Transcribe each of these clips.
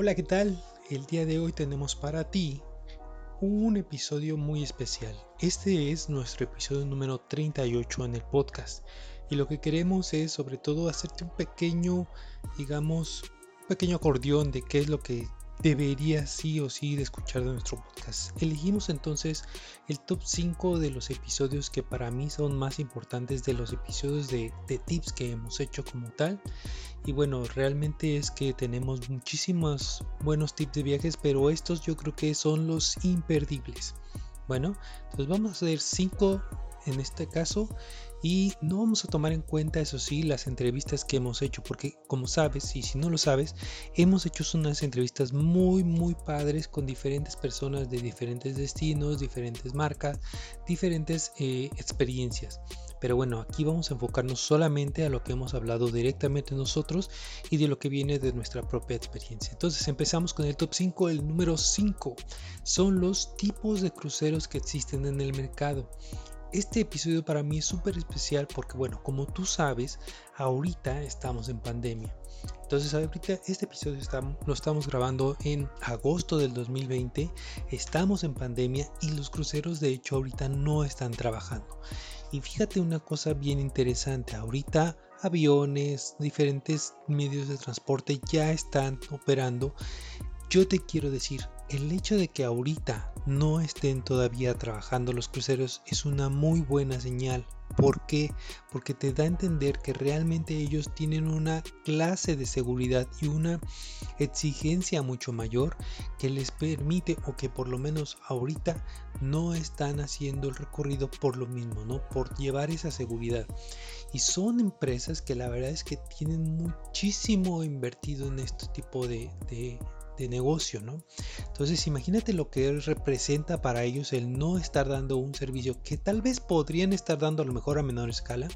Hola, ¿qué tal? El día de hoy tenemos para ti un episodio muy especial. Este es nuestro episodio número 38 en el podcast. Y lo que queremos es sobre todo hacerte un pequeño, digamos, un pequeño acordeón de qué es lo que deberías sí o sí de escuchar de nuestro podcast. Elegimos entonces el top 5 de los episodios que para mí son más importantes de los episodios de, de tips que hemos hecho como tal. Y bueno, realmente es que tenemos muchísimos buenos tips de viajes, pero estos yo creo que son los imperdibles. Bueno, entonces vamos a hacer 5 en este caso y no vamos a tomar en cuenta, eso sí, las entrevistas que hemos hecho, porque como sabes, y si no lo sabes, hemos hecho unas entrevistas muy, muy padres con diferentes personas de diferentes destinos, diferentes marcas, diferentes eh, experiencias. Pero bueno, aquí vamos a enfocarnos solamente a lo que hemos hablado directamente nosotros y de lo que viene de nuestra propia experiencia. Entonces empezamos con el top 5. El número 5 son los tipos de cruceros que existen en el mercado. Este episodio para mí es súper especial porque, bueno, como tú sabes, ahorita estamos en pandemia. Entonces, ahorita este episodio lo estamos grabando en agosto del 2020. Estamos en pandemia y los cruceros, de hecho, ahorita no están trabajando. Y fíjate una cosa bien interesante. Ahorita aviones, diferentes medios de transporte ya están operando. Yo te quiero decir, el hecho de que ahorita no estén todavía trabajando los cruceros es una muy buena señal. ¿Por qué? Porque te da a entender que realmente ellos tienen una clase de seguridad y una exigencia mucho mayor que les permite o que por lo menos ahorita no están haciendo el recorrido por lo mismo, ¿no? Por llevar esa seguridad. Y son empresas que la verdad es que tienen muchísimo invertido en este tipo de, de de negocio, ¿no? Entonces imagínate lo que representa para ellos el no estar dando un servicio que tal vez podrían estar dando a lo mejor a menor escala,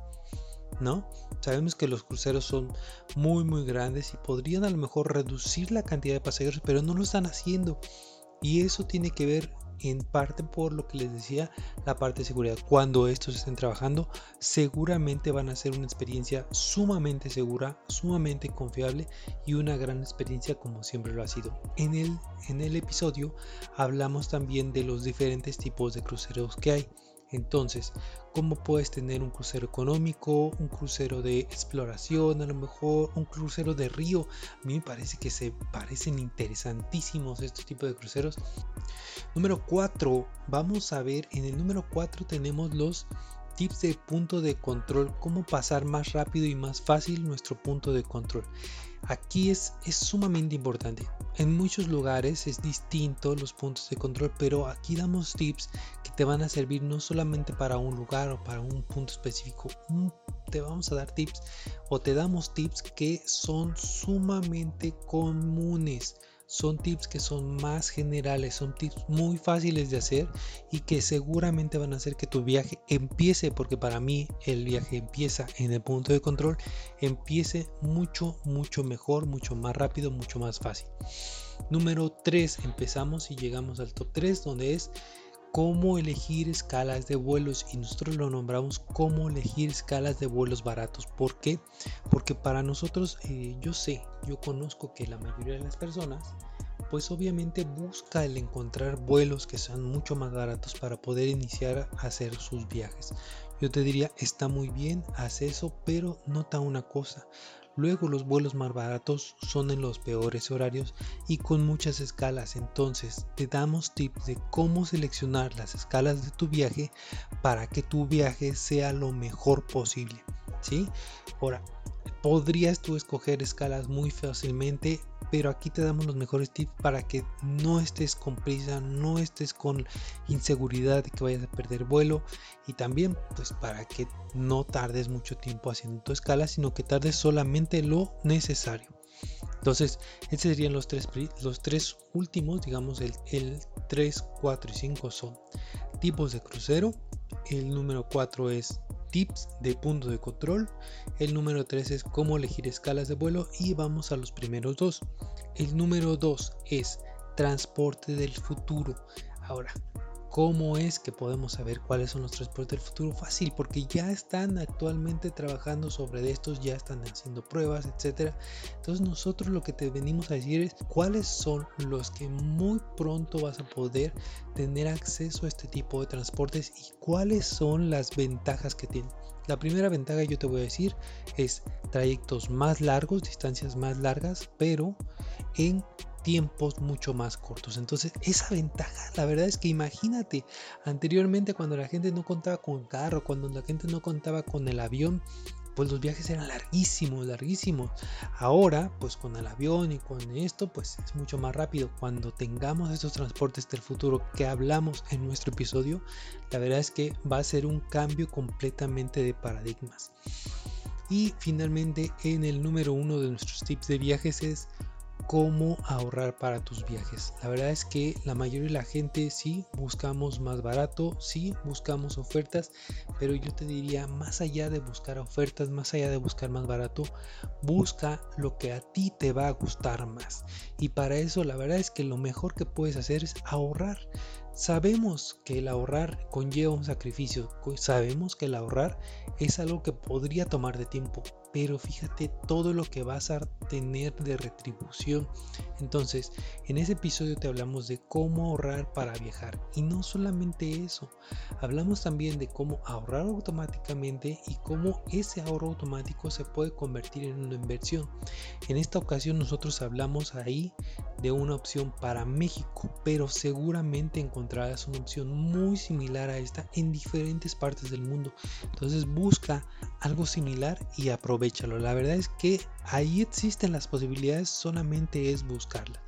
¿no? Sabemos que los cruceros son muy muy grandes y podrían a lo mejor reducir la cantidad de pasajeros, pero no lo están haciendo. Y eso tiene que ver en parte por lo que les decía, la parte de seguridad. Cuando estos estén trabajando, seguramente van a ser una experiencia sumamente segura, sumamente confiable y una gran experiencia como siempre lo ha sido. En el, en el episodio hablamos también de los diferentes tipos de cruceros que hay. Entonces, cómo puedes tener un crucero económico, un crucero de exploración, a lo mejor un crucero de río. A mí me parece que se parecen interesantísimos estos tipos de cruceros. Número 4, vamos a ver, en el número 4 tenemos los tips de punto de control, cómo pasar más rápido y más fácil nuestro punto de control. Aquí es, es sumamente importante. En muchos lugares es distinto los puntos de control, pero aquí damos tips te van a servir no solamente para un lugar o para un punto específico. Te vamos a dar tips o te damos tips que son sumamente comunes son tips que son más generales, son tips muy fáciles de hacer y que seguramente van a hacer que tu viaje empiece, porque para mí el viaje empieza en el punto de control, empiece mucho, mucho mejor, mucho más rápido, mucho más fácil. Número 3, empezamos y llegamos al top 3, donde es cómo elegir escalas de vuelos y nosotros lo nombramos cómo elegir escalas de vuelos baratos. ¿Por qué? Porque para nosotros, eh, yo sé, yo conozco que la mayoría de las personas, pues obviamente busca el encontrar vuelos que sean mucho más baratos para poder iniciar a hacer sus viajes. Yo te diría, está muy bien, haz eso, pero nota una cosa. Luego los vuelos más baratos son en los peores horarios y con muchas escalas. Entonces te damos tips de cómo seleccionar las escalas de tu viaje para que tu viaje sea lo mejor posible. ¿sí? Ahora, podrías tú escoger escalas muy fácilmente pero aquí te damos los mejores tips para que no estés con prisa, no estés con inseguridad de que vayas a perder vuelo y también pues para que no tardes mucho tiempo haciendo tu escala, sino que tardes solamente lo necesario. Entonces, estos serían los tres, los tres últimos, digamos el, el 3, 4 y 5 son tipos de crucero. El número 4 es tips de punto de control. El número 3 es cómo elegir escalas de vuelo y vamos a los primeros dos. El número 2 es transporte del futuro. Ahora, ¿Cómo es que podemos saber cuáles son los transportes del futuro? Fácil, porque ya están actualmente trabajando sobre estos, ya están haciendo pruebas, etcétera. Entonces nosotros lo que te venimos a decir es cuáles son los que muy pronto vas a poder tener acceso a este tipo de transportes y cuáles son las ventajas que tienen. La primera ventaja yo te voy a decir es trayectos más largos, distancias más largas, pero en tiempos mucho más cortos. Entonces, esa ventaja, la verdad es que imagínate, anteriormente cuando la gente no contaba con carro, cuando la gente no contaba con el avión, pues los viajes eran larguísimos, larguísimos. Ahora, pues con el avión y con esto, pues es mucho más rápido. Cuando tengamos estos transportes del futuro que hablamos en nuestro episodio, la verdad es que va a ser un cambio completamente de paradigmas. Y finalmente, en el número uno de nuestros tips de viajes es cómo ahorrar para tus viajes. La verdad es que la mayoría de la gente sí buscamos más barato, sí buscamos ofertas, pero yo te diría más allá de buscar ofertas, más allá de buscar más barato, busca lo que a ti te va a gustar más. Y para eso la verdad es que lo mejor que puedes hacer es ahorrar. Sabemos que el ahorrar conlleva un sacrificio, sabemos que el ahorrar es algo que podría tomar de tiempo, pero fíjate todo lo que vas a tener de retribución. Entonces, en ese episodio te hablamos de cómo ahorrar para viajar. Y no solamente eso, hablamos también de cómo ahorrar automáticamente y cómo ese ahorro automático se puede convertir en una inversión. En esta ocasión nosotros hablamos ahí de una opción para México, pero seguramente encontrarás una opción muy similar a esta en diferentes partes del mundo. Entonces busca algo similar y aprovechalo. La verdad es que ahí existen las posibilidades, solamente es buscarlas.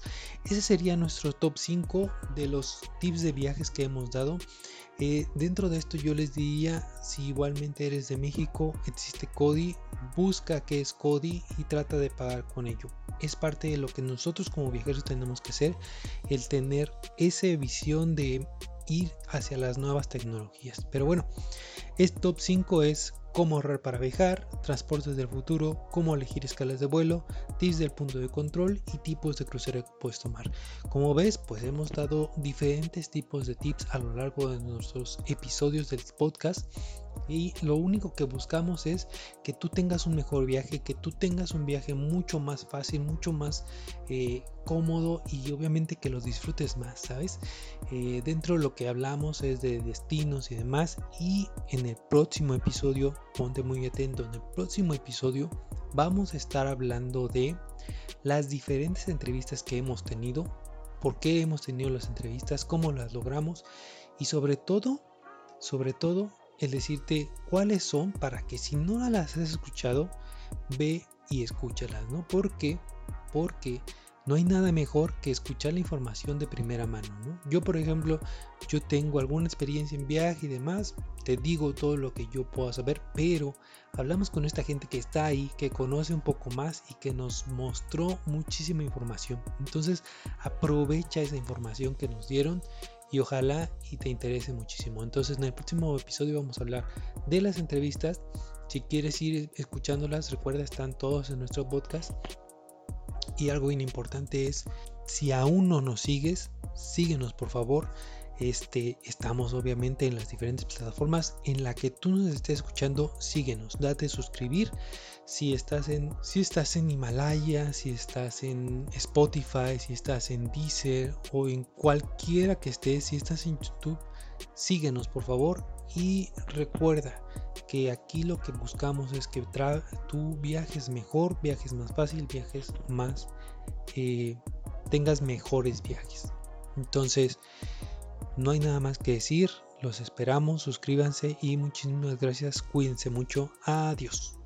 Ese sería nuestro top 5 de los tips de viajes que hemos dado. Eh, dentro de esto yo les diría, si igualmente eres de México, existe Cody, busca qué es Cody y trata de pagar con ello. Es parte de lo que nosotros como viajeros tenemos que hacer, el tener esa visión de ir hacia las nuevas tecnologías. Pero bueno, este top 5 es cómo ahorrar para viajar, transportes del futuro, cómo elegir escalas de vuelo, tips del punto de control y tipos de crucero que puedes tomar. Como ves, pues hemos dado diferentes tipos de tips a lo largo de nuestros episodios del podcast y lo único que buscamos es que tú tengas un mejor viaje, que tú tengas un viaje mucho más fácil, mucho más eh, cómodo y obviamente que los disfrutes más, ¿sabes? Eh, dentro de lo que hablamos es de destinos y demás y en el próximo episodio, ponte muy atento, en el próximo episodio vamos a estar hablando de las diferentes entrevistas que hemos tenido, por qué hemos tenido las entrevistas, cómo las logramos y sobre todo, sobre todo el decirte cuáles son para que si no las has escuchado, ve y escúchalas, ¿no? ¿Por qué? Porque no hay nada mejor que escuchar la información de primera mano, ¿no? Yo, por ejemplo, yo tengo alguna experiencia en viaje y demás, te digo todo lo que yo puedo saber, pero hablamos con esta gente que está ahí, que conoce un poco más y que nos mostró muchísima información. Entonces, aprovecha esa información que nos dieron y ojalá y te interese muchísimo. Entonces en el próximo episodio vamos a hablar de las entrevistas. Si quieres ir escuchándolas, recuerda, están todos en nuestro podcast. Y algo importante es, si aún no nos sigues, síguenos por favor. Este, estamos obviamente en las diferentes plataformas en la que tú nos estés escuchando, síguenos, date suscribir. Si estás en si estás en Himalaya, si estás en Spotify, si estás en Deezer o en cualquiera que estés, si estás en YouTube, síguenos por favor y recuerda que aquí lo que buscamos es que tú viajes mejor, viajes más fácil, viajes más eh, tengas mejores viajes. Entonces, no hay nada más que decir. Los esperamos. Suscríbanse y muchísimas gracias. Cuídense mucho. Adiós.